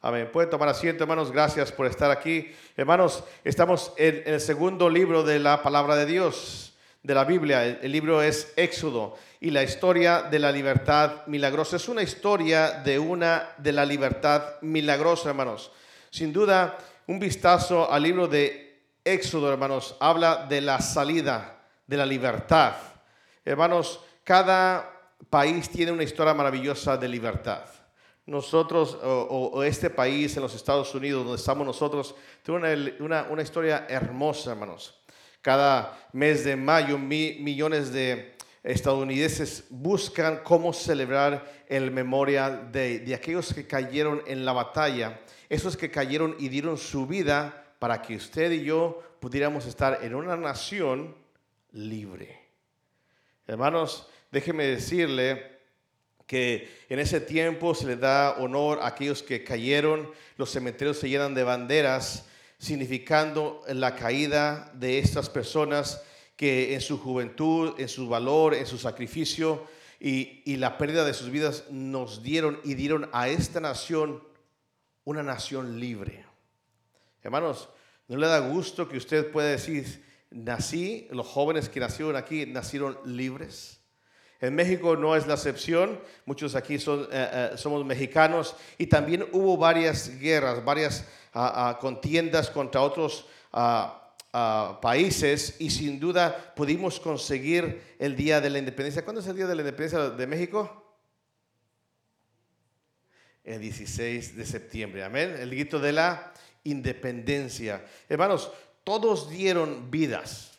Amén. Pueden tomar asiento, hermanos. Gracias por estar aquí. Hermanos, estamos en, el segundo libro de la palabra de Dios, de la Biblia. El, libro es Éxodo y la historia de la libertad milagrosa. Es una historia de una de la libertad milagrosa, hermanos. Sin duda, un vistazo al libro de Éxodo, hermanos, habla de la salida, de la libertad. Hermanos, cada país tiene una historia maravillosa de libertad nosotros o, este país en los Estados Unidos donde estamos nosotros tiene una, historia hermosa, hermanos. Cada mes de mayo millones de estadounidenses buscan cómo celebrar el Memorial Day de aquellos que cayeron en la batalla, esos que cayeron y dieron su vida para que usted y yo pudiéramos estar en una nación libre. Hermanos, déjeme decirle que en ese tiempo se le da honor a aquellos que cayeron, los cementerios se llenan de banderas, significando la caída de estas personas que en su juventud, en su valor, en su sacrificio y, y la pérdida de sus vidas nos dieron y dieron a esta nación una nación libre. Hermanos, ¿no le da gusto que usted pueda decir, nací, los jóvenes que nacieron aquí nacieron libres? En México no es la excepción, muchos aquí eh, eh, somos mexicanos y también hubo varias guerras, varias ah, contiendas contra otros ah, países y sin duda pudimos conseguir el Día de la Independencia. ¿Cuándo es el Día de la Independencia de México? El 16 de septiembre, amén. El grito de la independencia. Hermanos, todos dieron vidas,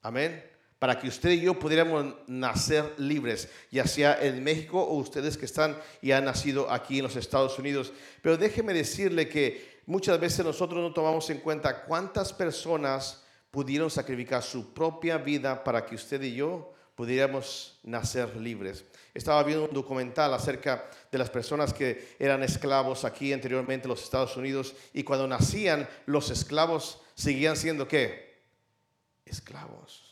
amén para que usted y yo pudiéramos nacer libres, ya sea en México o ustedes que están y han nacido aquí en los Estados Unidos. Pero déjeme decirle que muchas veces nosotros no tomamos en cuenta cuántas personas pudieron sacrificar su propia vida para que usted y yo pudiéramos nacer libres. Estaba viendo un documental acerca de las personas que eran esclavos aquí anteriormente en los Estados Unidos y cuando nacían los esclavos seguían siendo qué? Esclavos.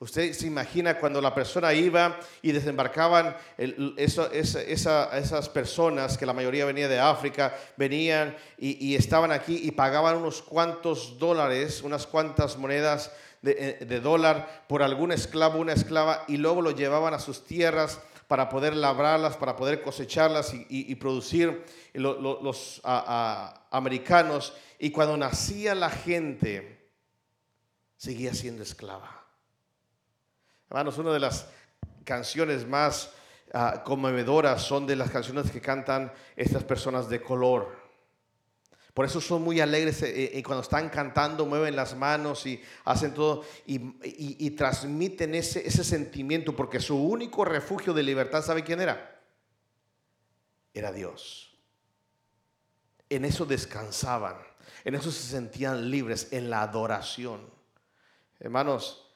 Usted se imagina cuando la persona iba y desembarcaban esas personas, que la mayoría venía de África, venían y, estaban aquí y pagaban unos cuantos dólares, unas cuantas monedas de, eh, dólar por algún esclavo, una esclava, y luego lo llevaban a sus tierras para poder labrarlas, para poder cosecharlas y, producir los americanos. Y cuando nacía la gente, seguía siendo esclava. Hermanos, una de las canciones más ah, conmovedoras son de las canciones que cantan estas personas de color. Por eso son muy alegres eh, y cuando están cantando mueven las manos y hacen todo y, transmiten ese, ese sentimiento porque su único refugio de libertad, ¿sabe quién era? Era Dios. En eso descansaban, en eso se sentían libres, en la adoración. Hermanos,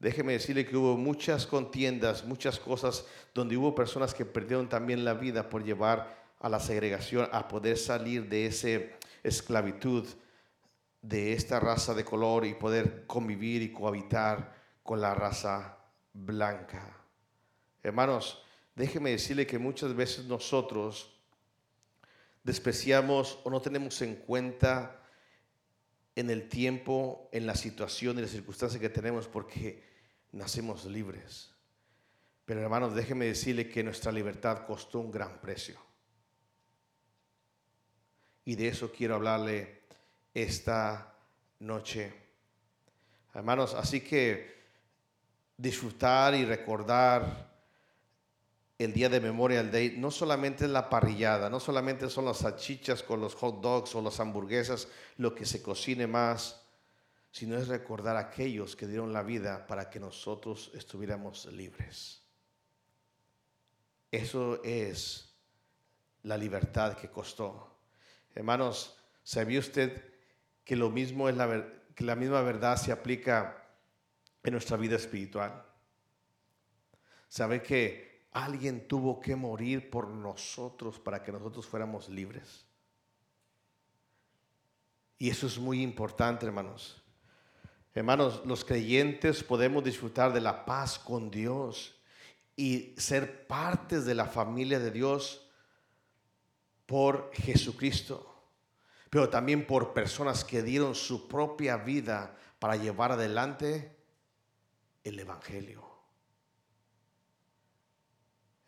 Déjeme decirle que hubo muchas contiendas, muchas cosas donde hubo personas que perdieron también la vida por llevar a la segregación, a poder salir de esa esclavitud de esta raza de color y poder convivir y cohabitar con la raza blanca. Hermanos, déjeme decirle que muchas veces nosotros despreciamos o no tenemos en cuenta en el tiempo, en la situación y las circunstancias que tenemos, porque nacemos libres. Pero hermanos, déjeme decirle que nuestra libertad costó un gran precio. Y de eso quiero hablarle esta noche. Hermanos, así que disfrutar y recordar el día de Memorial Day no solamente es la parrillada, no solamente son las salchichas con los hot dogs o las hamburguesas, lo que se cocine más, sino es recordar a aquellos que dieron la vida para que nosotros estuviéramos libres. Eso es la libertad que costó. Hermanos, ¿sabía usted que lo mismo es la, que la misma verdad se aplica en nuestra vida espiritual? ¿Sabe que alguien tuvo que morir por nosotros para que nosotros fuéramos libres? Y eso es muy importante, hermanos. Hermanos, los creyentes podemos disfrutar de la paz con Dios y ser partes de la familia de Dios por Jesucristo, pero también por personas que dieron su propia vida para llevar adelante el Evangelio.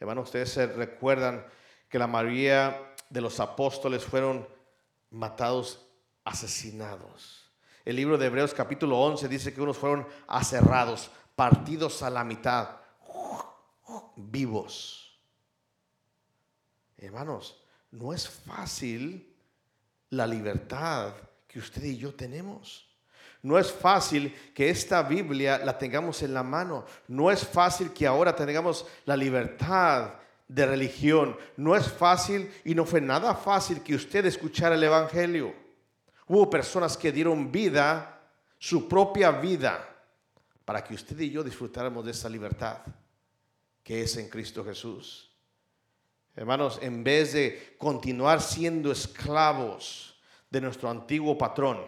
Hermanos, ustedes se recuerdan que la mayoría de los apóstoles fueron matados, asesinados. El libro de Hebreos capítulo 11 dice que unos fueron aserrados, partidos a la mitad, vivos. Hermanos, no es fácil la libertad que usted y yo tenemos. No es fácil que esta Biblia la tengamos en la mano. No es fácil que ahora tengamos la libertad de religión. No es fácil y no fue nada fácil que usted escuchara el Evangelio. Hubo personas que dieron vida, su propia vida, para que usted y yo disfrutáramos de esa libertad que es en Cristo Jesús. Hermanos, en vez de continuar siendo esclavos de nuestro antiguo patrón,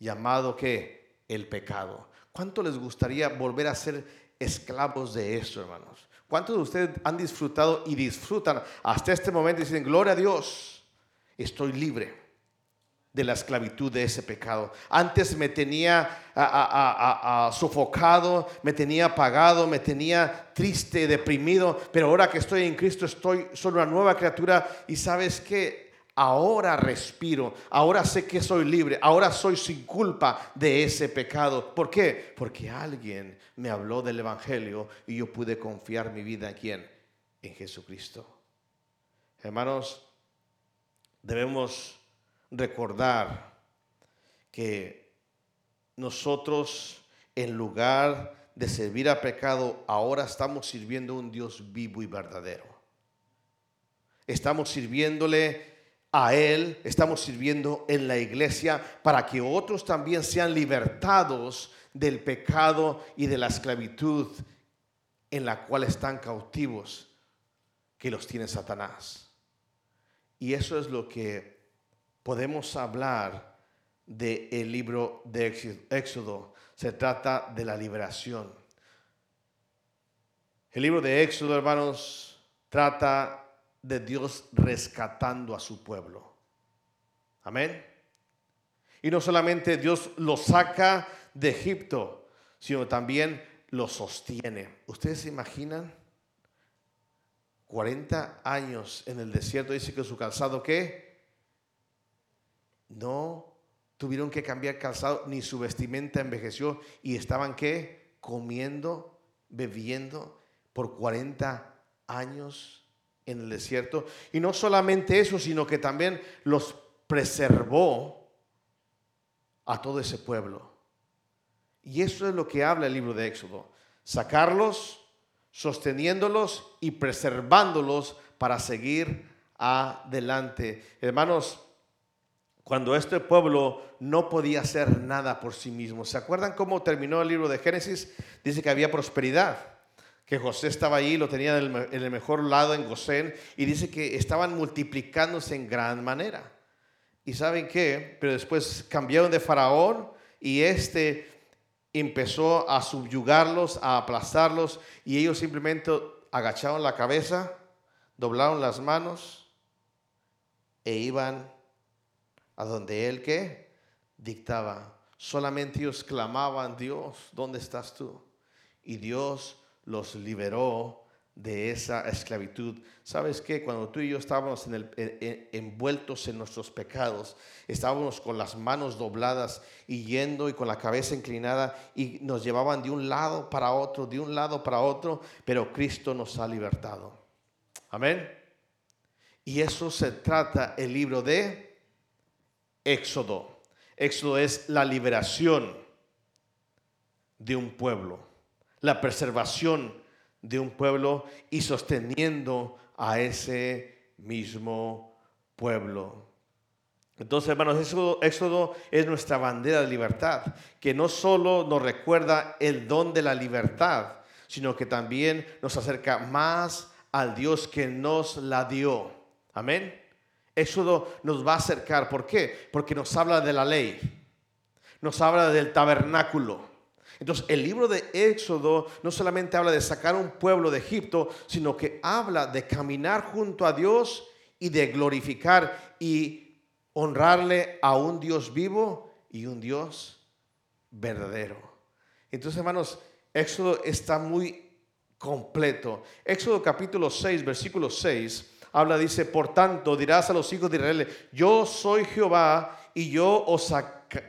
llamado que el pecado. ¿Cuánto les gustaría volver a ser esclavos de eso, hermanos? ¿Cuántos de ustedes han disfrutado y disfrutan hasta este momento y dicen, gloria a Dios, estoy libre? De la esclavitud de ese pecado. Antes me tenía sofocado, me tenía apagado, me tenía triste, deprimido, pero ahora que estoy en Cristo estoy, soy una nueva criatura y sabes que ahora respiro, ahora sé que soy libre, ahora soy sin culpa de ese pecado. ¿Por qué? Porque alguien me habló del Evangelio y yo pude confiar mi vida en quién? En Jesucristo. Hermanos, debemos recordar que nosotros, en lugar de servir a pecado, ahora estamos sirviendo a un Dios vivo y verdadero. Estamos sirviéndole a Él, estamos sirviendo en la iglesia para que otros también sean libertados del pecado y de la esclavitud en la cual están cautivos, que los tiene Satanás. Y eso es lo que podemos hablar del el libro de Éxodo. Se trata de la liberación. El libro de Éxodo, hermanos, trata de Dios rescatando a su pueblo. Amén. Y no solamente Dios lo saca de Egipto, sino también lo sostiene. ¿Ustedes se imaginan? 40 años en el desierto, dice que su calzado, ¿qué? No tuvieron que cambiar calzado, ni su vestimenta envejeció y estaban que comiendo, bebiendo por 40 años en el desierto. Y no solamente eso, sino que también los preservó a todo ese pueblo. Y eso es lo que habla el libro de Éxodo. Sacarlos, sosteniéndolos y preservándolos para seguir adelante. Hermanos, cuando este pueblo no podía hacer nada por sí mismo. ¿Se acuerdan cómo terminó el libro de Génesis? Dice que había prosperidad, que José estaba ahí, lo tenía en el, mejor lado en Gosén, y dice que estaban multiplicándose en gran manera. ¿Y saben qué? Pero después cambiaron de faraón y este empezó a subyugarlos, a aplastarlos, y ellos simplemente agacharon la cabeza, doblaron las manos e iban a donde él que dictaba. Solamente ellos clamaban, Dios, ¿dónde estás tú? Y Dios los liberó de esa esclavitud. ¿Sabes qué? Cuando tú y yo estábamos en el, envueltos en nuestros pecados, estábamos con las manos dobladas y yendo y con la cabeza inclinada y nos llevaban de un lado para otro, de un lado para otro, pero Cristo nos ha libertado. Amén. Y eso se trata el libro de Éxodo. Éxodo es la liberación de un pueblo, la preservación de un pueblo y sosteniendo a ese mismo pueblo. Entonces, hermanos, Éxodo, Éxodo, es nuestra bandera de libertad, que no solo nos recuerda el don de la libertad, sino que también nos acerca más al Dios que nos la dio. Amén. Éxodo nos va a acercar. ¿Por qué? Porque nos habla de la ley. Nos habla del tabernáculo. Entonces, el libro de Éxodo no solamente habla de sacar un pueblo de Egipto, sino que habla de caminar junto a Dios y de glorificar y honrarle a un Dios vivo y un Dios verdadero. Entonces, hermanos, Éxodo está muy completo. Éxodo capítulo 6, versículo 6, habla, dice, por tanto dirás a los hijos de Israel, yo soy Jehová y yo os,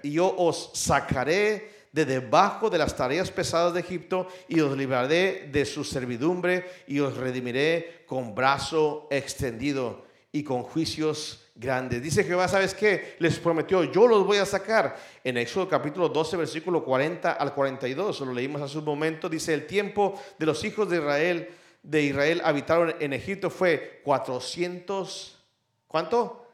yo os sacaré de debajo de las tareas pesadas de Egipto y os libraré de su servidumbre y os redimiré con brazo extendido y con juicios grandes. Dice Jehová, ¿sabes qué? Les prometió, yo los voy a sacar. En Éxodo capítulo 12, versículo 40 al 42, lo leímos hace un momento, dice, el tiempo de los hijos de Israel, de Israel habitaron en Egipto fue 400, ¿cuánto?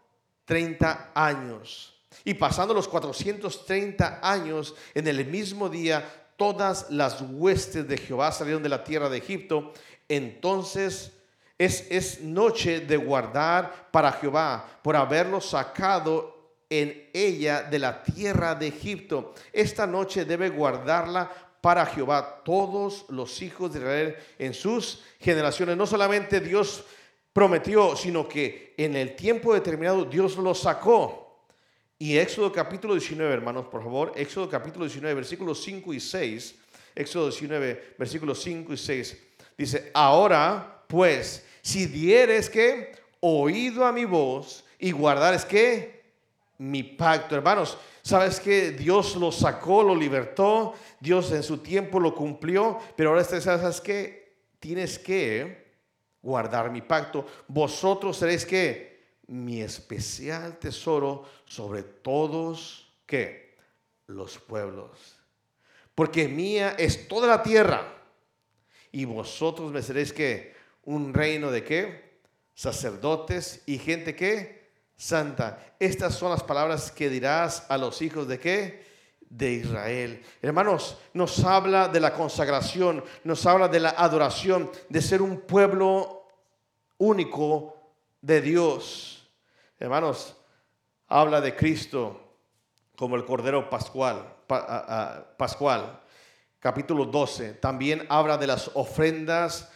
30 años. Y pasando los 430 años, en el mismo día, todas las huestes de Jehová salieron de la tierra de Egipto. Entonces es, es noche de guardar para Jehová por haberlo sacado en ella de la tierra de Egipto. Esta noche debe guardarla para Jehová todos los hijos de Israel en sus generaciones. No solamente Dios prometió, sino que en el tiempo determinado Dios lo sacó. Y Éxodo capítulo 19, hermanos, por favor, Éxodo capítulo 19, versículos 5 y 6, Éxodo 19, versículos 5 y 6, dice, ahora pues, si dieres que oído a mi voz y guardares que mi pacto, hermanos, sabes que Dios lo sacó, lo libertó, Dios en su tiempo lo cumplió, pero ahora sabes que tienes que guardar mi pacto. Vosotros seréis que mi especial tesoro sobre todos que los pueblos. Porque mía es toda la tierra. Y vosotros me seréis que un reino de qué? Sacerdotes y gente que santa. Estas son las palabras que dirás a los hijos de qué? De Israel. Hermanos, nos habla de la consagración, nos habla de la adoración, de ser un pueblo único de Dios. Hermanos, habla de Cristo como el Cordero Pascual, Pascual. Capítulo 12. También habla de las ofrendas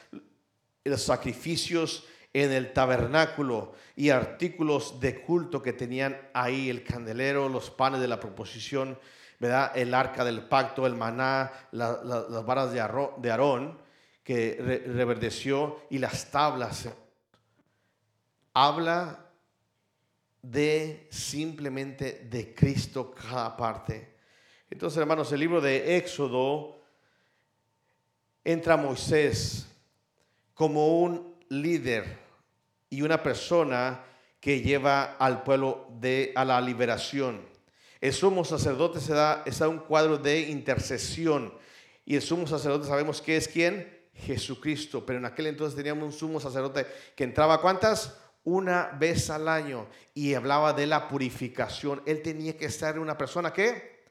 los sacrificios en el tabernáculo y artículos de culto que tenían ahí, el candelero, los panes de la proposición, ¿verdad? el arca del pacto, el maná, las varas de Aarón que reverdeció y las tablas habla de simplemente de Cristo cada parte. Entonces, hermanos, el libro de Éxodo entra Moisés como un líder y una persona que lleva al pueblo de, a la liberación. El sumo sacerdote se da, un cuadro de intercesión y el sumo sacerdote sabemos que es quién, Jesucristo, pero en aquel entonces teníamos un sumo sacerdote que entraba cuántas? una vez al año y hablaba de la purificación. Él tenía que ser una persona que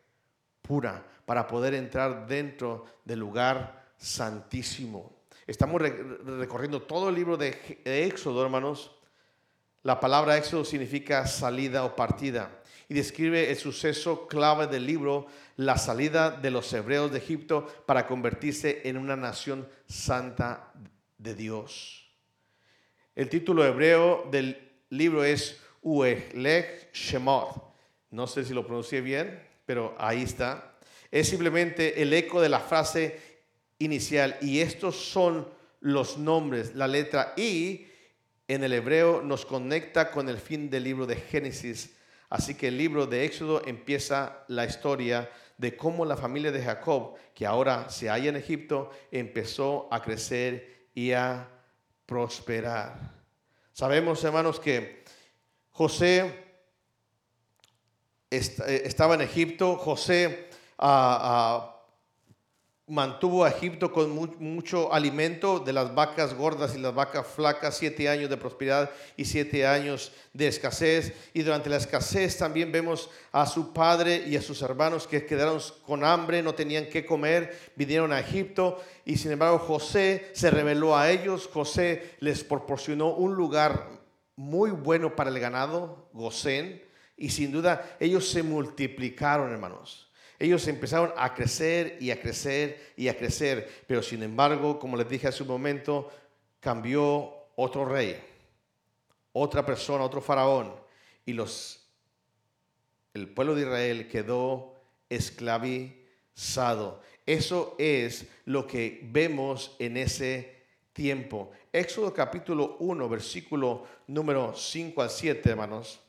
pura para poder entrar dentro del lugar santísimo. Estamos recorriendo todo el libro de Éxodo, hermanos. La palabra Éxodo significa salida o partida y describe el suceso clave del libro, la salida de los hebreos de Egipto para convertirse en una nación santa de Dios. El título hebreo del libro es Uehlech Shemot. No sé si lo pronuncié bien, pero ahí está. Es simplemente el eco de la frase inicial. Y estos son los nombres. La letra I en el hebreo nos conecta con el fin del libro de Génesis. Así que el libro de Éxodo empieza la historia de cómo la familia de Jacob, que ahora se halla en Egipto, empezó a crecer y a prosperar. Sabemos, hermanos, que José eh, estaba en Egipto, José ah, ah, mantuvo a Egipto con mucho alimento de las vacas gordas y las vacas flacas, siete años de prosperidad y siete años de escasez. Y durante la escasez también vemos a su padre y a sus hermanos que quedaron con hambre, no tenían qué comer, vinieron a Egipto y sin embargo José se reveló a ellos, José les proporcionó un lugar muy bueno para el ganado, Gosén, y sin duda ellos se multiplicaron, hermanos. Ellos empezaron a crecer y a crecer y a crecer, pero sin embargo, como les dije hace un momento, cambió otro rey, otra persona, otro faraón, y los, el pueblo de Israel quedó esclavizado. Eso es lo que vemos en ese tiempo. Éxodo capítulo 1, versículo número 5 al 7, hermanos.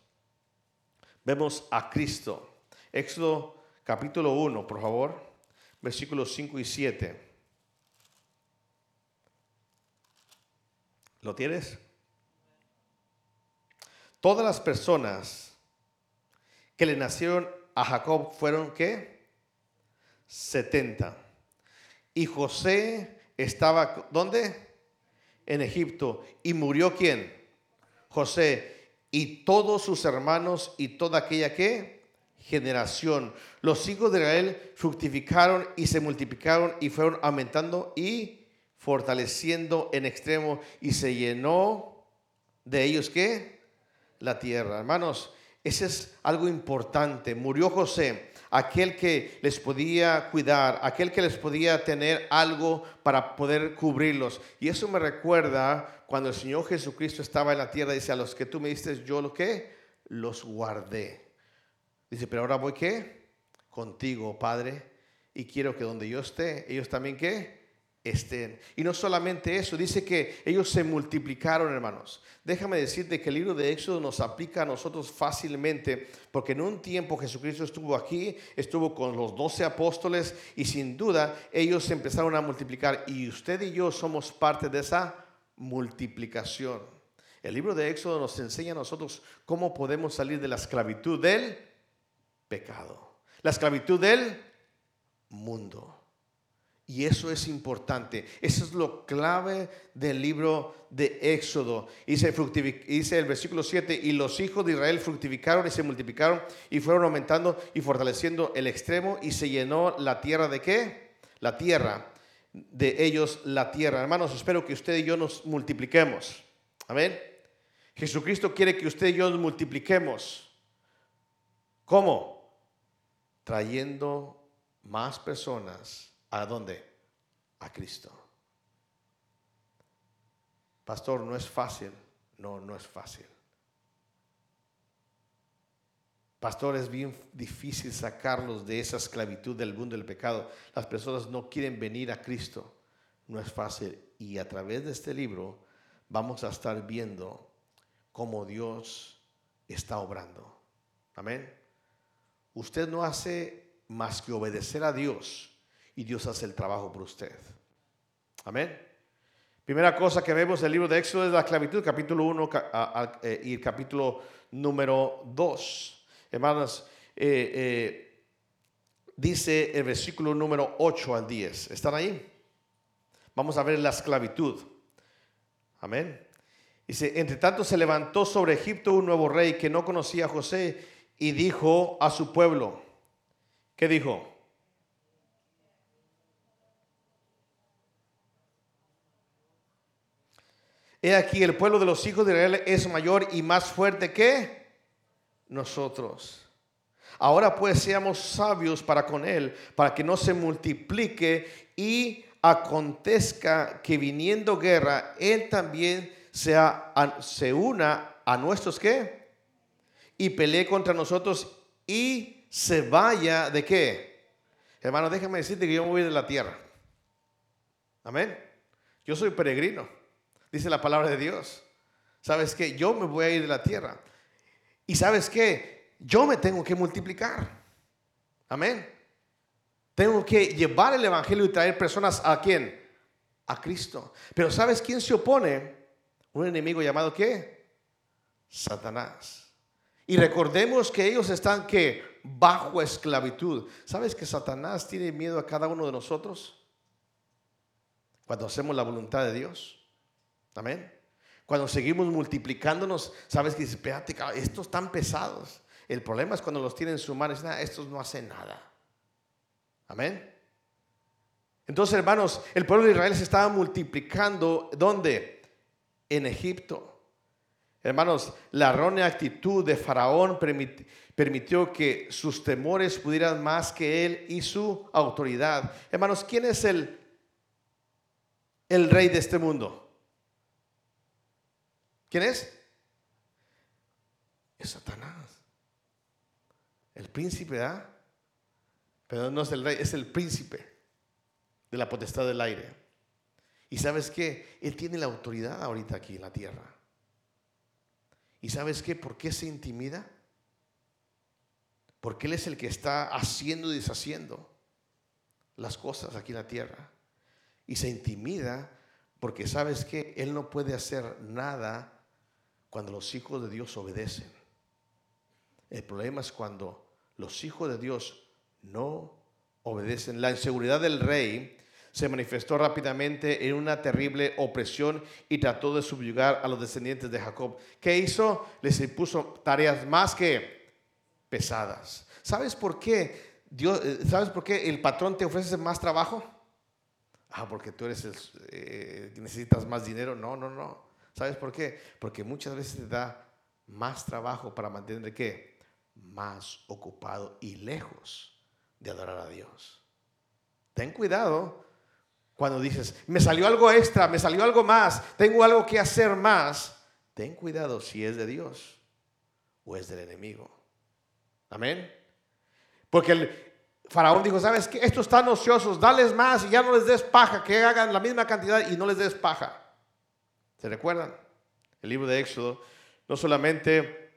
Vemos a Cristo. Éxodo capítulo 1, por favor, versículos 5 y 7. ¿Lo tienes? Todas las personas que le nacieron a Jacob fueron qué? 70. Y José estaba, ¿dónde? En Egipto. ¿Y murió quién? José. Y todos sus hermanos y toda aquella que generación. Los hijos de Israel fructificaron y se multiplicaron y fueron aumentando y fortaleciendo en extremo y se llenó de ellos qué? La tierra. Hermanos, ese es algo importante. Murió José, aquel que les podía cuidar, aquel que les podía tener algo para poder cubrirlos. Y eso me recuerda cuando el Señor Jesucristo estaba en la tierra, dice, a los que tú me diste, yo lo que los guardé. Dice, pero ahora voy qué? Contigo, Padre, y quiero que donde yo esté, ellos también qué? estén. Y no solamente eso, dice que ellos se multiplicaron, hermanos. Déjame decirte que el libro de Éxodo nos aplica a nosotros fácilmente, porque en un tiempo Jesucristo estuvo aquí, estuvo con los doce apóstoles y sin duda ellos empezaron a multiplicar y usted y yo somos parte de esa multiplicación. El libro de Éxodo nos enseña a nosotros cómo podemos salir de la esclavitud del pecado, la esclavitud del mundo. Y eso es importante. Eso es lo clave del libro de Éxodo. Dice, el versículo 7, y los hijos de Israel fructificaron y se multiplicaron y fueron aumentando y fortaleciendo el extremo y se llenó la tierra de qué? La tierra de ellos, la tierra. Hermanos, espero que usted y yo nos multipliquemos. Amén. Jesucristo quiere que usted y yo nos multipliquemos. ¿Cómo? Trayendo más personas ¿A dónde? A Cristo. Pastor, no es fácil. No, no es fácil. Pastor, es bien difícil sacarlos de esa esclavitud del mundo del pecado. Las personas no quieren venir a Cristo. No es fácil. Y a través de este libro vamos a estar viendo cómo Dios está obrando. Amén. Usted no hace más que obedecer a Dios y Dios hace el trabajo por usted. Amén. Primera cosa que vemos en el libro de Éxodo es la esclavitud, capítulo 1 eh, y el capítulo número 2. Hermanos, eh, eh, dice el versículo número 8 al 10. ¿Están ahí? Vamos a ver la esclavitud. Amén. Dice, entre tanto se levantó sobre Egipto un nuevo rey que no conocía a José y dijo a su pueblo, ¿qué dijo? He aquí, el pueblo de los hijos de Israel es mayor y más fuerte que nosotros. Ahora pues seamos sabios para con él, para que no se multiplique y acontezca que viniendo guerra, él también sea, se una a nuestros qué? Y pelee contra nosotros y se vaya de qué? Hermano, déjame decirte que yo me voy de la tierra. Amén. Yo soy peregrino dice la palabra de Dios. ¿Sabes qué? Yo me voy a ir de la tierra. Y sabes qué? Yo me tengo que multiplicar. Amén. Tengo que llevar el Evangelio y traer personas a quién? A Cristo. Pero ¿sabes quién se opone? Un enemigo llamado qué? Satanás. Y recordemos que ellos están que bajo esclavitud. ¿Sabes que Satanás tiene miedo a cada uno de nosotros? Cuando hacemos la voluntad de Dios. Amén. Cuando seguimos multiplicándonos, sabes que dices, espérate, estos están pesados. El problema es cuando los tienen en su mano, y estos no hacen nada. Amén. Entonces, hermanos, el pueblo de Israel se estaba multiplicando. ¿Dónde? En Egipto. Hermanos, la errónea actitud de Faraón permitió que sus temores pudieran más que él y su autoridad. Hermanos, ¿quién es el, el rey de este mundo? ¿Quién es? Es Satanás. El príncipe, ¿ah? Pero no es el rey, es el príncipe de la potestad del aire. Y sabes qué? Él tiene la autoridad ahorita aquí en la tierra. ¿Y sabes qué? ¿Por qué se intimida? Porque Él es el que está haciendo y deshaciendo las cosas aquí en la tierra. Y se intimida porque sabes que Él no puede hacer nada cuando los hijos de Dios obedecen. El problema es cuando los hijos de Dios no obedecen. La inseguridad del rey se manifestó rápidamente en una terrible opresión y trató de subyugar a los descendientes de Jacob. ¿Qué hizo? Les impuso tareas más que pesadas. ¿Sabes por qué? Dios, eh, ¿Sabes por qué el patrón te ofrece más trabajo? Ah, porque tú eres el, eh, necesitas más dinero. No, no, no. ¿Sabes por qué? Porque muchas veces te da más trabajo para mantener qué? Más ocupado y lejos de adorar a Dios. Ten cuidado cuando dices, me salió algo extra, me salió algo más, tengo algo que hacer más. Ten cuidado si es de Dios o es del enemigo. Amén. Porque el faraón dijo, ¿sabes qué? Estos están ociosos, dales más y ya no les des paja, que hagan la misma cantidad y no les des paja. ¿Se recuerdan? El libro de Éxodo no solamente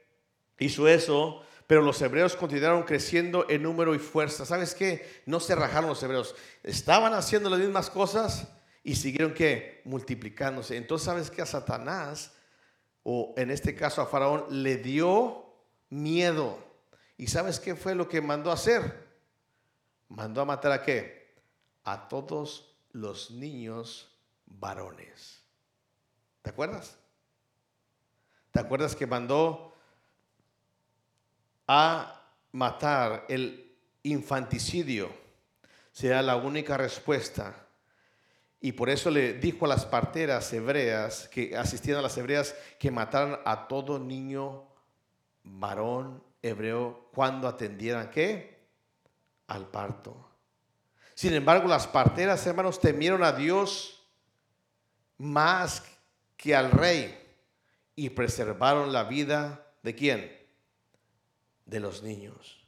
hizo eso, pero los hebreos continuaron creciendo en número y fuerza. ¿Sabes qué? No se rajaron los hebreos. Estaban haciendo las mismas cosas y siguieron que multiplicándose. Entonces, ¿sabes qué? A Satanás, o en este caso a Faraón, le dio miedo. ¿Y sabes qué fue lo que mandó a hacer? Mandó a matar a qué? A todos los niños varones. ¿Te acuerdas? ¿Te acuerdas que mandó a matar el infanticidio sea la única respuesta. Y por eso le dijo a las parteras hebreas que asistían a las hebreas que mataran a todo niño varón hebreo cuando atendieran qué? Al parto. Sin embargo, las parteras, hermanos, temieron a Dios más que al rey y preservaron la vida de quién? De los niños.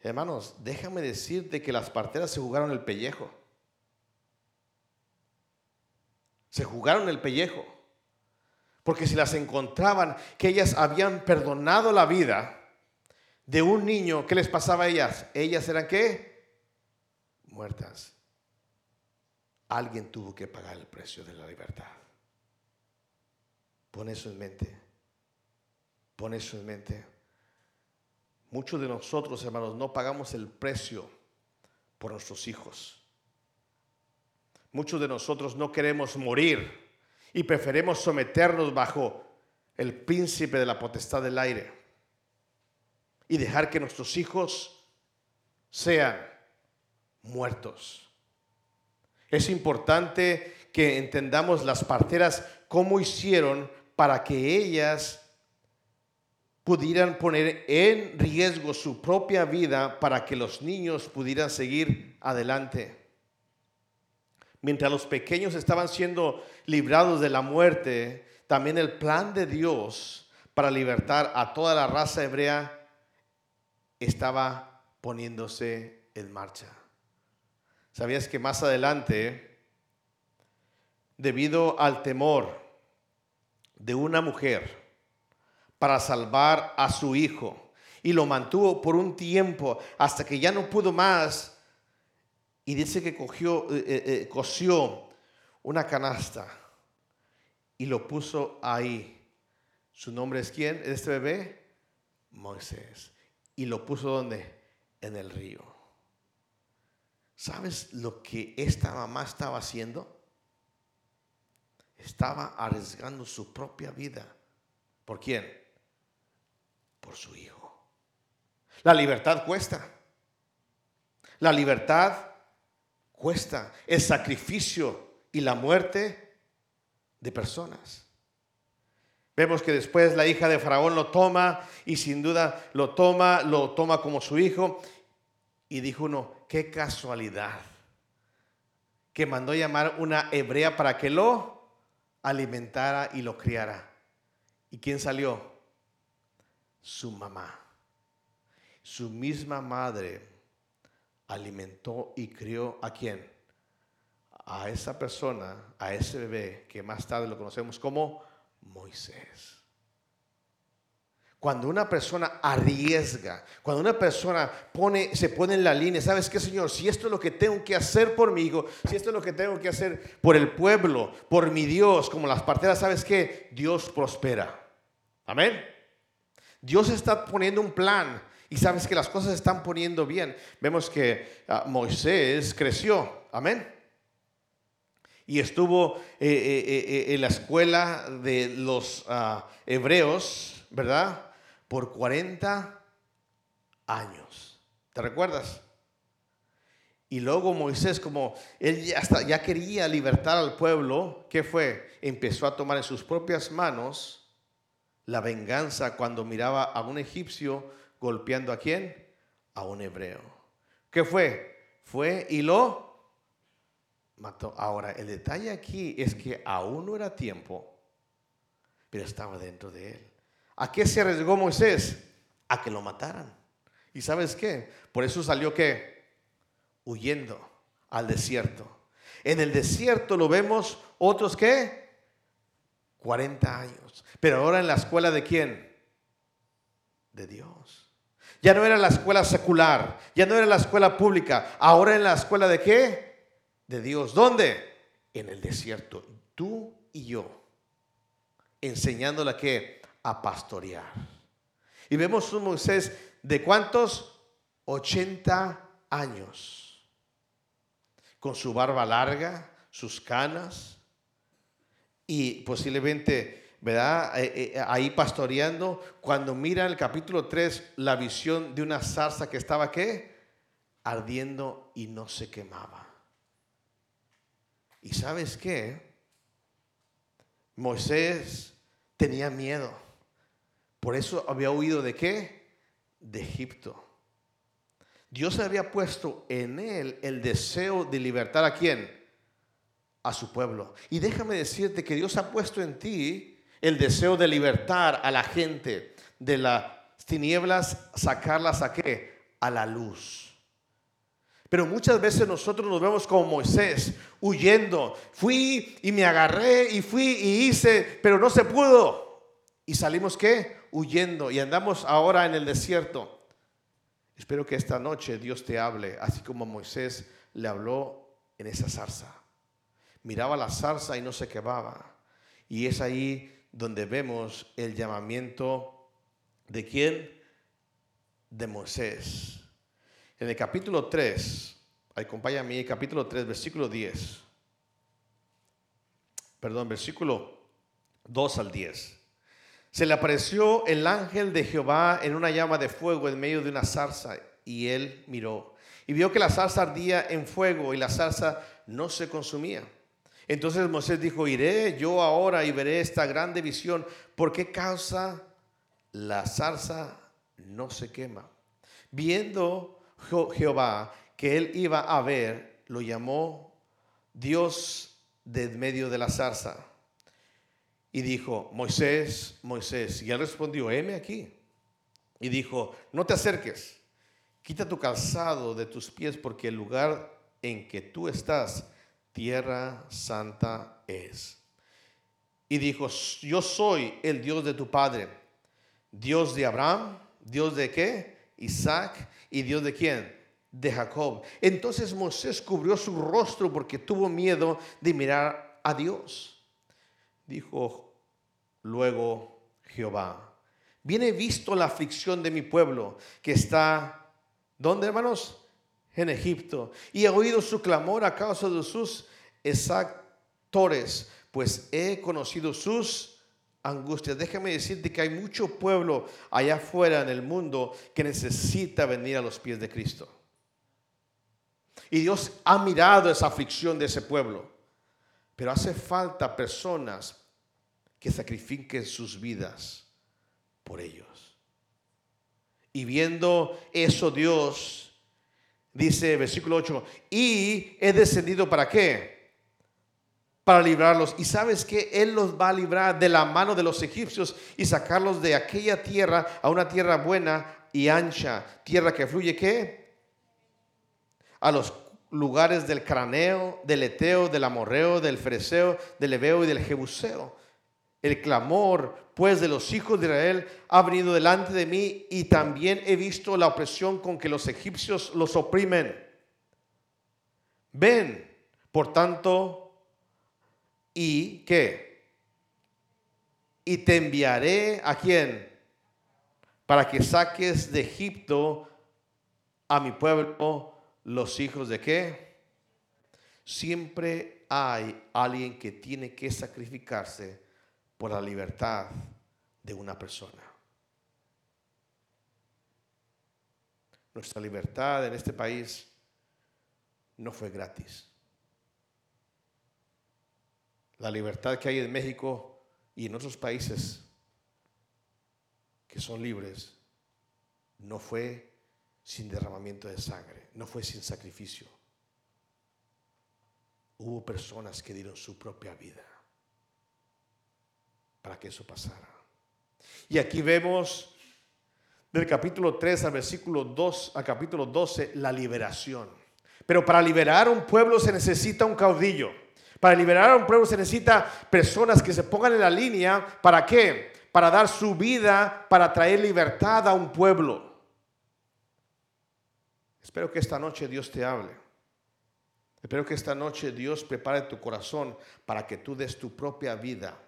Hermanos, déjame decirte que las parteras se jugaron el pellejo. Se jugaron el pellejo. Porque si las encontraban que ellas habían perdonado la vida de un niño, ¿qué les pasaba a ellas? Ellas eran qué? Muertas. Alguien tuvo que pagar el precio de la libertad. Pon eso en mente. Pon eso en mente. Muchos de nosotros, hermanos, no pagamos el precio por nuestros hijos. Muchos de nosotros no queremos morir y preferimos someternos bajo el príncipe de la potestad del aire y dejar que nuestros hijos sean muertos. Es importante que entendamos las parteras cómo hicieron para que ellas pudieran poner en riesgo su propia vida para que los niños pudieran seguir adelante. Mientras los pequeños estaban siendo librados de la muerte, también el plan de Dios para libertar a toda la raza hebrea estaba poniéndose en marcha. ¿Sabías que más adelante, debido al temor de una mujer, para salvar a su hijo. Y lo mantuvo por un tiempo hasta que ya no pudo más. Y dice que cogió, eh, eh, eh, cosió una canasta y lo puso ahí. ¿Su nombre es quién? ¿Este bebé? Moisés. ¿Y lo puso donde? En el río. ¿Sabes lo que esta mamá estaba haciendo? Estaba arriesgando su propia vida. ¿Por quién? Por su Hijo. La libertad cuesta. La libertad cuesta el sacrificio y la muerte de personas. Vemos que después la hija de Faraón lo toma y sin duda lo toma, lo toma como su hijo. Y dijo uno, qué casualidad, que mandó llamar una hebrea para que lo alimentara y lo criara. ¿Y quién salió? Su mamá. Su misma madre alimentó y crió a quién? A esa persona, a ese bebé que más tarde lo conocemos como Moisés. Cuando una persona arriesga, cuando una persona pone, se pone en la línea, ¿sabes qué, Señor? Si esto es lo que tengo que hacer por mi hijo, si esto es lo que tengo que hacer por el pueblo, por mi Dios, como las parteras, ¿sabes qué? Dios prospera. Amén. Dios está poniendo un plan y sabes que las cosas están poniendo bien. Vemos que ah, Moisés creció. Amén. Y estuvo eh, eh, eh, en la escuela de los ah, hebreos, ¿verdad? por 40 años. ¿Te recuerdas? Y luego Moisés, como él hasta, ya quería libertar al pueblo, ¿qué fue? Empezó a tomar en sus propias manos la venganza cuando miraba a un egipcio golpeando a quién? A un hebreo. ¿Qué fue? Fue y lo mató. Ahora, el detalle aquí es que aún no era tiempo, pero estaba dentro de él. ¿A qué se arriesgó Moisés? A que lo mataran. ¿Y sabes qué? Por eso salió que huyendo al desierto. En el desierto lo vemos otros que 40 años. Pero ahora en la escuela de quién? De Dios. Ya no era la escuela secular, ya no era la escuela pública, ahora en la escuela de qué? De Dios. ¿Dónde? En el desierto. Tú y yo. Enseñándola que a pastorear. Y vemos un Moisés de cuántos? 80 años. Con su barba larga, sus canas y posiblemente, ¿verdad? Eh, eh, ahí pastoreando, cuando mira el capítulo 3 la visión de una zarza que estaba qué? Ardiendo y no se quemaba. ¿Y sabes qué? Moisés tenía miedo. Por eso había huido de qué? De Egipto. Dios había puesto en él el deseo de libertar a quién? A su pueblo. Y déjame decirte que Dios ha puesto en ti el deseo de libertar a la gente de las tinieblas, sacarlas a qué? A la luz. Pero muchas veces nosotros nos vemos como Moisés, huyendo. Fui y me agarré y fui y hice, pero no se pudo. ¿Y salimos qué? huyendo y andamos ahora en el desierto. Espero que esta noche Dios te hable, así como Moisés le habló en esa zarza. Miraba la zarza y no se quemaba. Y es ahí donde vemos el llamamiento de quién? De Moisés. En el capítulo 3, acompáñame, capítulo 3, versículo 10. Perdón, versículo 2 al 10. Se le apareció el ángel de Jehová en una llama de fuego en medio de una zarza y él miró y vio que la zarza ardía en fuego y la zarza no se consumía. Entonces Moisés dijo, iré yo ahora y veré esta grande visión. ¿Por qué causa la zarza no se quema? Viendo Jehová que él iba a ver, lo llamó Dios de medio de la zarza y dijo, Moisés, Moisés. Y él respondió, heme aquí. Y dijo, no te acerques, quita tu calzado de tus pies porque el lugar en que tú estás, tierra santa es. Y dijo, yo soy el Dios de tu padre, Dios de Abraham, Dios de qué? Isaac y Dios de quién? De Jacob. Entonces Moisés cubrió su rostro porque tuvo miedo de mirar a Dios dijo luego Jehová. Viene visto la aflicción de mi pueblo que está, ¿dónde hermanos? En Egipto. Y he oído su clamor a causa de sus exactores, pues he conocido sus angustias. Déjame decirte que hay mucho pueblo allá afuera en el mundo que necesita venir a los pies de Cristo. Y Dios ha mirado esa aflicción de ese pueblo. Pero hace falta personas que sacrifiquen sus vidas por ellos. Y viendo eso Dios, dice versículo 8, y he descendido para qué? para librarlos. Y sabes que Él los va a librar de la mano de los egipcios y sacarlos de aquella tierra a una tierra buena y ancha, tierra que fluye qué? A los lugares del craneo, del eteo, del amorreo, del fereceo, del ebeo y del jebuseo. El clamor, pues, de los hijos de Israel ha venido delante de mí y también he visto la opresión con que los egipcios los oprimen. Ven, por tanto, y qué? Y te enviaré a quién? Para que saques de Egipto a mi pueblo los hijos de qué? Siempre hay alguien que tiene que sacrificarse por la libertad de una persona. Nuestra libertad en este país no fue gratis. La libertad que hay en México y en otros países que son libres no fue sin derramamiento de sangre, no fue sin sacrificio. Hubo personas que dieron su propia vida para que eso pasara. Y aquí vemos del capítulo 3 al versículo 2 al capítulo 12 la liberación. Pero para liberar un pueblo se necesita un caudillo. Para liberar a un pueblo se necesita personas que se pongan en la línea. ¿Para qué? Para dar su vida, para traer libertad a un pueblo. Espero que esta noche Dios te hable. Espero que esta noche Dios prepare tu corazón para que tú des tu propia vida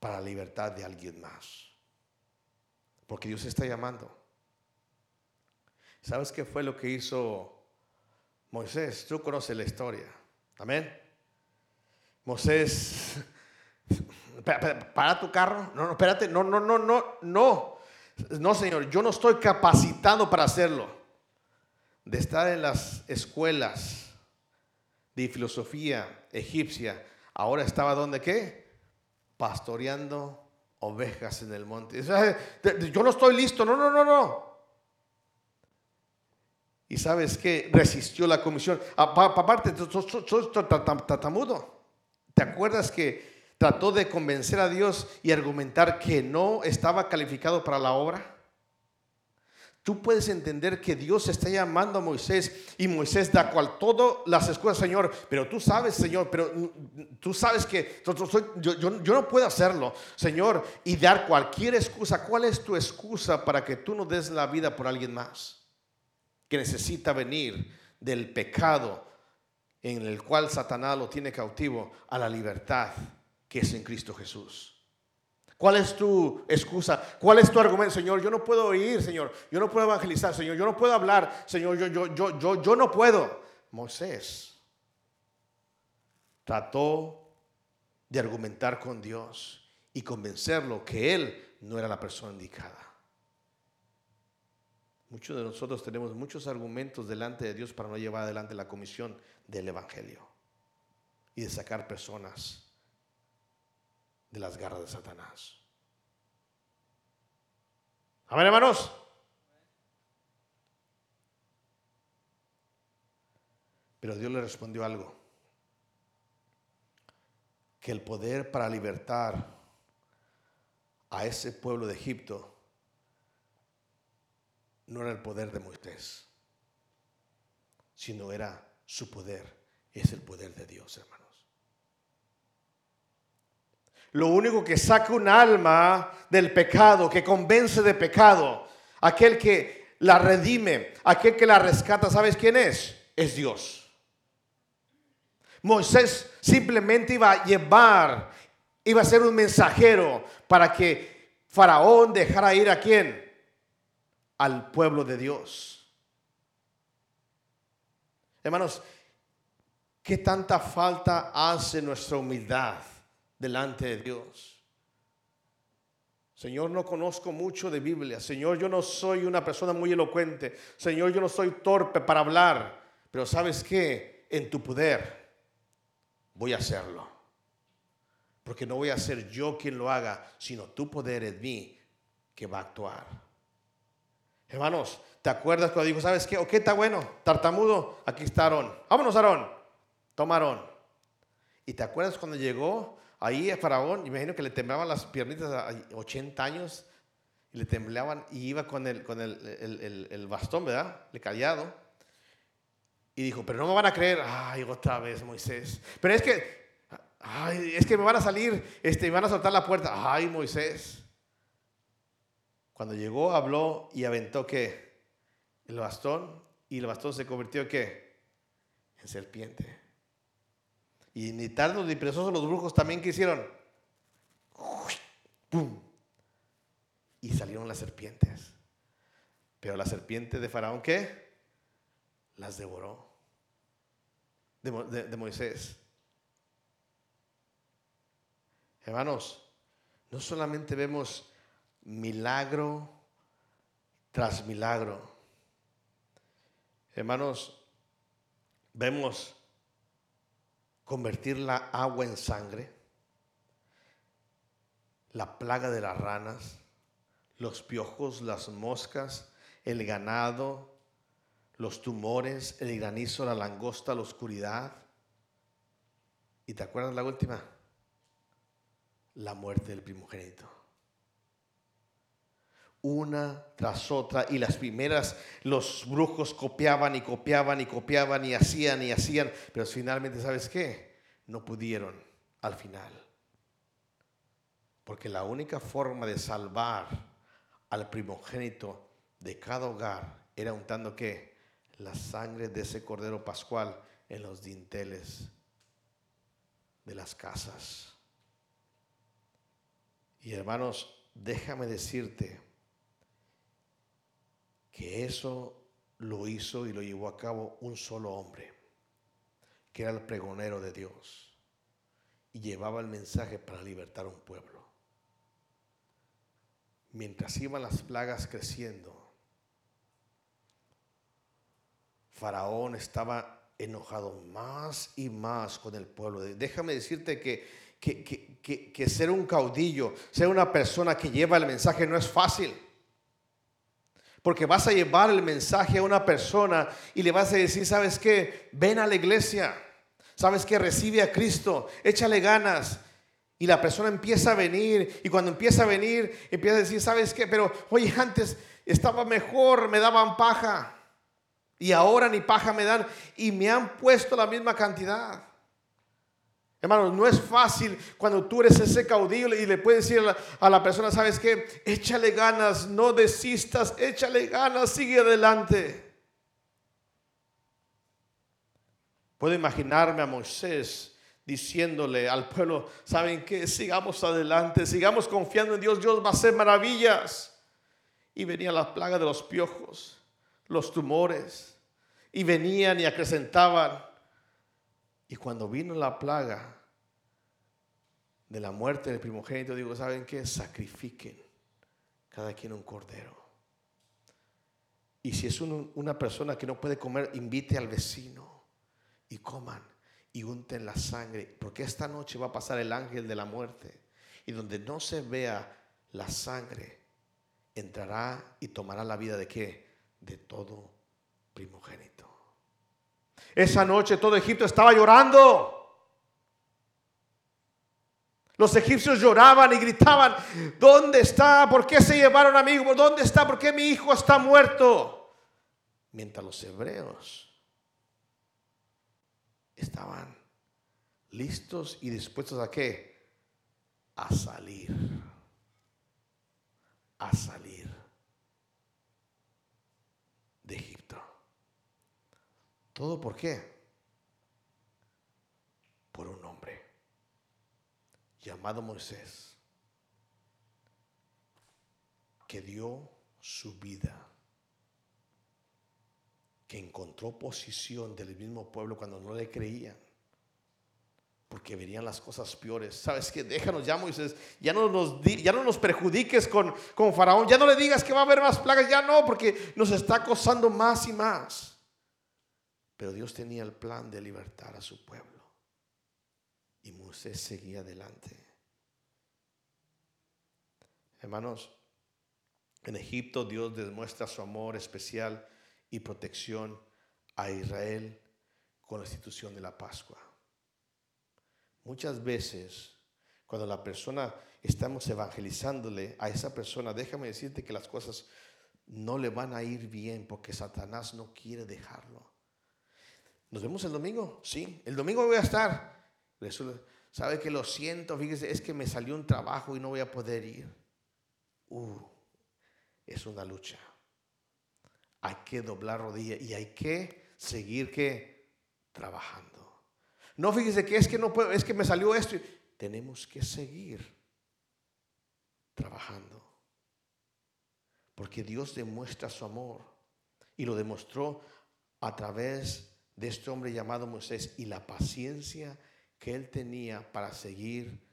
para la libertad de alguien más. Porque Dios está llamando. ¿Sabes qué fue lo que hizo Moisés? Tú conoces la historia. Amén. Moisés, para tu carro. No, no, espérate. No, no, no, no, no. No, Señor, yo no estoy capacitado para hacerlo. De estar en las escuelas de filosofía egipcia, ahora estaba donde qué? Pastoreando ovejas en el monte. Yo no estoy listo. No, no, no, no. Y sabes que resistió la comisión. Aparte, soy tatamudo. ¿Te acuerdas que trató de convencer a Dios y argumentar que no estaba calificado para la obra? Tú puedes entender que Dios está llamando a Moisés y Moisés da cual todas las excusas, Señor, pero tú sabes, Señor, pero tú sabes que yo, yo, no puedo hacerlo, Señor, y dar cualquier excusa. ¿Cuál es tu excusa para que tú no des la vida por alguien más? que necesita venir del pecado en el cual Satanás lo tiene cautivo a la libertad que es en Cristo Jesús. ¿Cuál es tu excusa? ¿Cuál es tu argumento, Señor? Yo no puedo ir, Señor. Yo no puedo evangelizar, Señor. Yo no puedo hablar, Señor. Yo, yo, yo, yo, yo no puedo. Moisés trató de argumentar con Dios y convencerlo que él no era la persona indicada. Muchos de nosotros tenemos muchos argumentos delante de Dios para no llevar adelante la comisión del Evangelio y de sacar personas de las garras de Satanás. Amén, hermanos. Pero Dios le respondió algo. Que el poder para libertar a ese pueblo de Egipto no era el poder de Moisés, sino era su poder. Es el poder de Dios, hermanos. Lo único que saca un alma del pecado, que convence de pecado, aquel que la redime, aquel que la rescata, ¿sabes quién es? Es Dios. Moisés simplemente iba a llevar, iba a ser un mensajero para que Faraón dejara ir a quién? al pueblo de Dios. Hermanos, ¿qué tanta falta hace nuestra humildad delante de Dios? Señor, no conozco mucho de Biblia. Señor, yo no soy una persona muy elocuente. Señor, yo no soy torpe para hablar. Pero sabes qué? En tu poder voy a hacerlo. Porque no voy a ser yo quien lo haga, sino tu poder en mí que va a actuar. Hermanos, ¿te acuerdas cuando dijo, sabes qué? Ok, está bueno, tartamudo, aquí está Aarón. Vámonos, Aarón. Toma Aarón. ¿Y te acuerdas cuando llegó ahí Faraón? Imagino que le temblaban las piernitas a 80 años y le temblaban y iba con el, con el, el, el bastón, ¿verdad? Le callado. Y dijo, pero no me van a creer. Ay, otra vez Moisés. Pero es que, ay, es que me van a salir, este, me van a soltar la puerta. Ay, Moisés. Cuando llegó, habló y aventó que el bastón y el bastón se convirtió qué? En serpiente. Y ni tardos ni perezosos los brujos también quisieron. ¡Pum! Y salieron las serpientes. Pero la serpiente de Faraón, ¿qué? Las devoró. De, de Moisés. Hermanos, no solamente vemos milagro tras milagro. Hermanos, vemos convertir la agua en sangre, la plaga de las ranas, los piojos, las moscas, el ganado, los tumores, el granizo, la langosta, la oscuridad. ¿Y te acuerdas la última? La muerte del primogénito una tras otra y las primeras los brujos copiaban y copiaban y copiaban y hacían y hacían, pero finalmente, ¿sabes qué? No pudieron al final. Porque la única forma de salvar al primogénito de cada hogar era untando qué? La sangre de ese cordero pascual en los dinteles de las casas. Y hermanos, déjame decirte, que eso lo hizo y lo llevó a cabo un solo hombre, que era el pregonero de Dios, y llevaba el mensaje para libertar a un pueblo. Mientras iban las plagas creciendo, Faraón estaba enojado más y más con el pueblo. Déjame decirte que, que, que, que ser un caudillo, ser una persona que lleva el mensaje no es fácil. Porque vas a llevar el mensaje a una persona y le vas a decir, ¿sabes qué? Ven a la iglesia. ¿Sabes qué? Recibe a Cristo. Échale ganas. Y la persona empieza a venir. Y cuando empieza a venir, empieza a decir, ¿sabes qué? Pero, oye, antes estaba mejor, me daban paja. Y ahora ni paja me dan. Y me han puesto la misma cantidad. Hermanos, no es fácil cuando tú eres ese caudillo y le puedes decir a la, persona, ¿sabes qué? Échale ganas, no desistas, échale ganas, sigue adelante. Puedo imaginarme a Moisés diciéndole al pueblo, ¿saben qué? Sigamos adelante, sigamos confiando en Dios, Dios va a hacer maravillas. Y venía la plaga de los piojos, los tumores, y venían y acrecentaban. Y cuando vino la plaga de la muerte del primogénito, digo, ¿saben qué? Sacrifiquen cada quien un cordero. Y si es una persona que no puede comer, invite al vecino y coman y unten la sangre, porque esta noche va a pasar el ángel de la muerte. Y donde no se vea la sangre, entrará y tomará la vida de qué? De todo primogénito. Esa noche todo Egipto estaba llorando. Los egipcios lloraban y gritaban, ¿dónde está? ¿Por qué se llevaron a mi hijo? ¿Dónde está? ¿Por qué mi hijo está muerto? Mientras los hebreos estaban listos y dispuestos a qué? A salir. A salir de Egipto. ¿Todo por qué? Por un hombre llamado Moisés que dio su vida, que encontró posición del mismo pueblo cuando no le creían porque verían las cosas peores. ¿Sabes qué? Déjanos ya, Moisés. Ya no nos, ya no nos perjudiques con, con Faraón. Ya no le digas que va a haber más plagas. Ya no, porque nos está acosando más y más. Pero Dios tenía el plan de libertar a su pueblo. Y Moisés seguía adelante. Hermanos, en Egipto Dios demuestra su amor especial y protección a Israel con la institución de la Pascua. Muchas veces, cuando la persona estamos evangelizándole a esa persona, déjame decirte que las cosas no le van a ir bien porque Satanás no quiere dejarlo. ¿Nos vemos el domingo? Sí, el domingo voy a estar. ¿Sabe que lo siento? Fíjese, es que me salió un trabajo y no voy a poder ir. Uh, es una lucha. Hay que doblar rodillas y hay que seguir que trabajando. No fíjese que es que no puedo, es que me salió esto. Tenemos que seguir trabajando. Porque Dios demuestra su amor y lo demostró a través de este hombre llamado Moisés y la paciencia que él tenía para seguir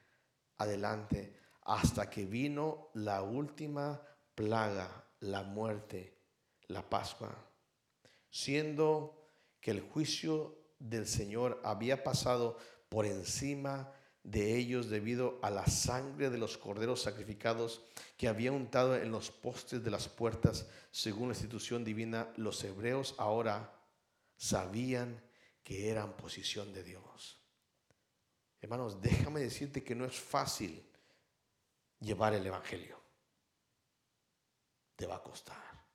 adelante hasta que vino la última plaga, la muerte, la Pascua, siendo que el juicio del Señor había pasado por encima de ellos debido a la sangre de los corderos sacrificados que había untado en los postes de las puertas según la institución divina, los hebreos ahora sabían que eran posición de Dios. Hermanos, déjame decirte que no es fácil llevar el Evangelio. Te va a costar.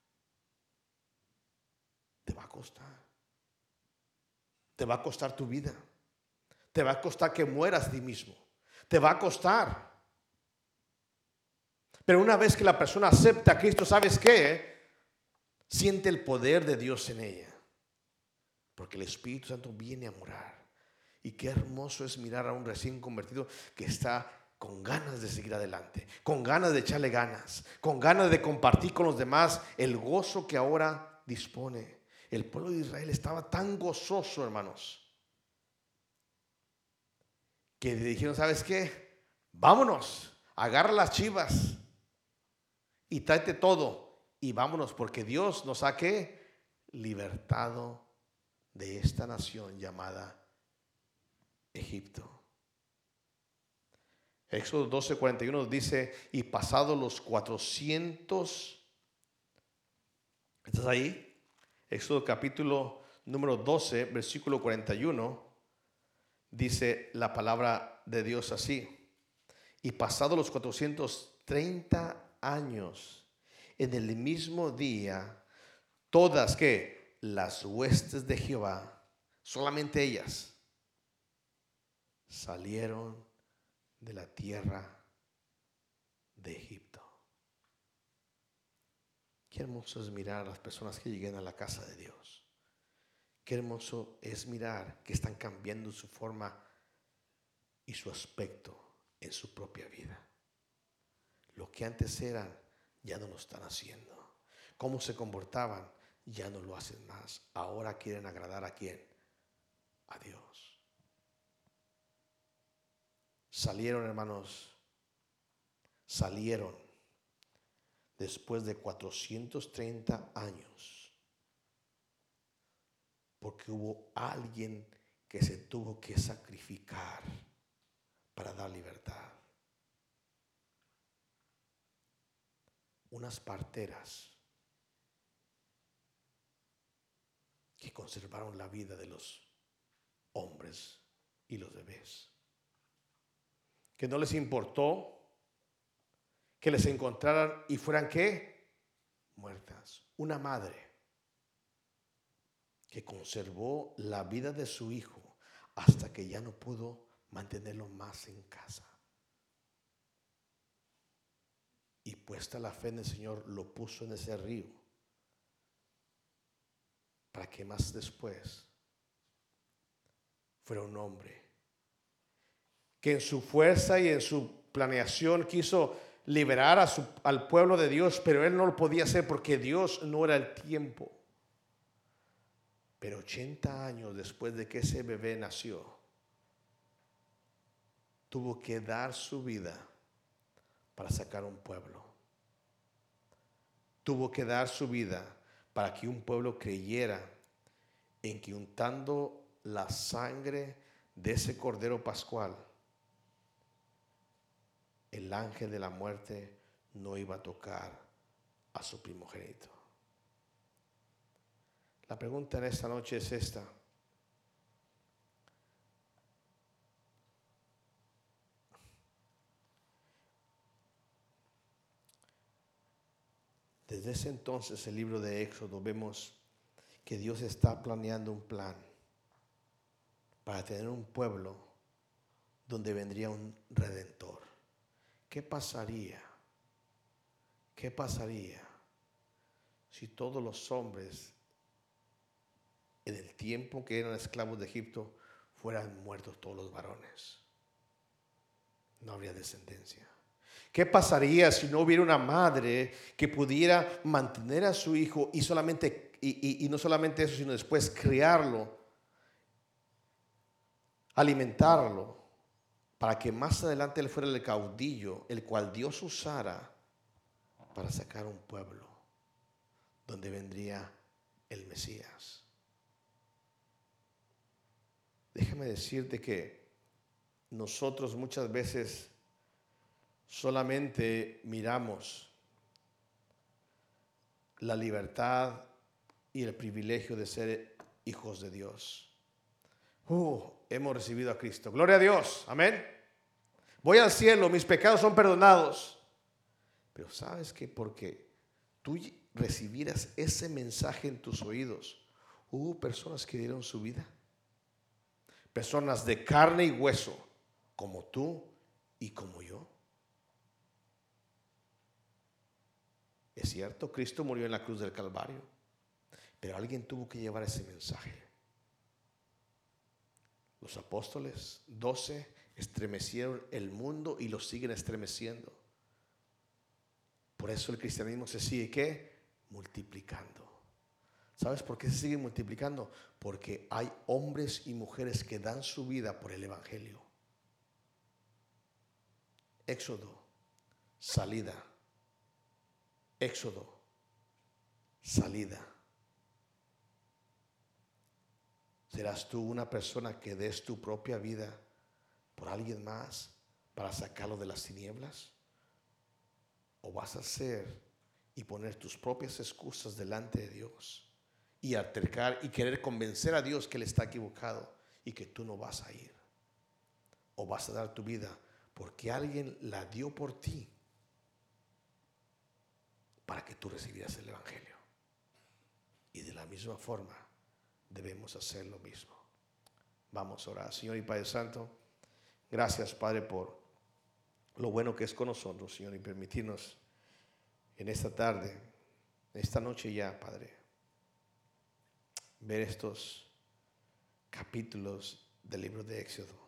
Te va a costar. Te va a costar tu vida. Te va a costar que mueras de ti mismo. Te va a costar. Pero una vez que la persona acepta a Cristo, ¿sabes qué? Siente el poder de Dios en ella. Porque el Espíritu Santo viene a morar. Y qué hermoso es mirar a un recién convertido que está con ganas de seguir adelante, con ganas de echarle ganas, con ganas de compartir con los demás el gozo que ahora dispone. El pueblo de Israel estaba tan gozoso, hermanos, que le dijeron, ¿sabes qué? Vámonos, agarra las chivas y tráete todo y vámonos, porque Dios nos ha libertado de esta nación llamada Egipto. Éxodo 12, 41 dice, y pasado los 400, ¿estás ahí? Éxodo capítulo número 12, versículo 41, dice la palabra de Dios así. Y pasado los 430 años, en el mismo día, todas que las huestes de Jehová, solamente ellas, salieron de la tierra de Egipto. Qué hermoso es mirar a las personas que lleguen a la casa de Dios. Qué hermoso es mirar que están cambiando su forma y su aspecto en su propia vida. Lo que antes eran, ya no lo están haciendo. Cómo se comportaban, ya no lo hacen más. Ahora quieren agradar a quién? A Dios. Salieron, hermanos, salieron después de 430 años, porque hubo alguien que se tuvo que sacrificar para dar libertad. Unas parteras conservaron la vida de los hombres y los bebés. Que no les importó que les encontraran y fueran qué? Muertas. Una madre que conservó la vida de su hijo hasta que ya no pudo mantenerlo más en casa. Y puesta la fe en el Señor, lo puso en ese río para que más después fuera un hombre que en su fuerza y en su planeación quiso liberar al pueblo de Dios, pero él no lo podía hacer porque Dios no era el tiempo. Pero 80 años después de que ese bebé nació, tuvo que dar su vida para sacar un pueblo. Tuvo que dar su vida para que un pueblo creyera en que untando la sangre de ese cordero pascual, el ángel de la muerte no iba a tocar a su primogénito. La pregunta en esta noche es esta. Ese entonces, el libro de Éxodo, vemos que Dios está planeando un plan para tener un pueblo donde vendría un redentor. ¿Qué pasaría? ¿Qué pasaría si todos los hombres en el tiempo que eran esclavos de Egipto fueran muertos todos los varones? No habría descendencia. ¿Qué pasaría si no hubiera una madre que pudiera mantener a su hijo y solamente y, no solamente eso, sino después criarlo, alimentarlo, para que más adelante él fuera el caudillo, el cual Dios usara para sacar un pueblo donde vendría el Mesías? Déjame decirte que nosotros muchas veces solamente miramos la libertad y el privilegio de ser hijos de Dios. Uh, hemos recibido a Cristo. Gloria a Dios. Amén. Voy al cielo, mis pecados son perdonados. Pero sabes que porque tú recibieras ese mensaje en tus oídos, hubo personas que dieron su vida. Personas de carne y hueso, como tú y como yo. Es cierto, Cristo murió en la cruz del Calvario, pero alguien tuvo que llevar ese mensaje. Los apóstoles, doce, estremecieron el mundo y lo siguen estremeciendo. Por eso el cristianismo se sigue multiplicando. ¿Sabes por qué se sigue multiplicando? Porque hay hombres y mujeres que dan su vida por el Evangelio. Éxodo, salida. Éxodo, salida. ¿Serás tú una persona que des tu propia vida por alguien más para sacarlo de las tinieblas? ¿O vas a ser y poner tus propias excusas delante de Dios y altercar y querer convencer a Dios que Él está equivocado y que tú no vas a ir? ¿O vas a dar tu vida porque alguien la dio por ti para que tú recibieras el Evangelio. Y de la misma forma debemos hacer lo mismo. Vamos a orar. Señor y Padre Santo, gracias Padre por lo bueno que es con nosotros, Señor, y permitirnos en esta tarde, esta noche ya, Padre, ver estos capítulos del libro de Éxodo.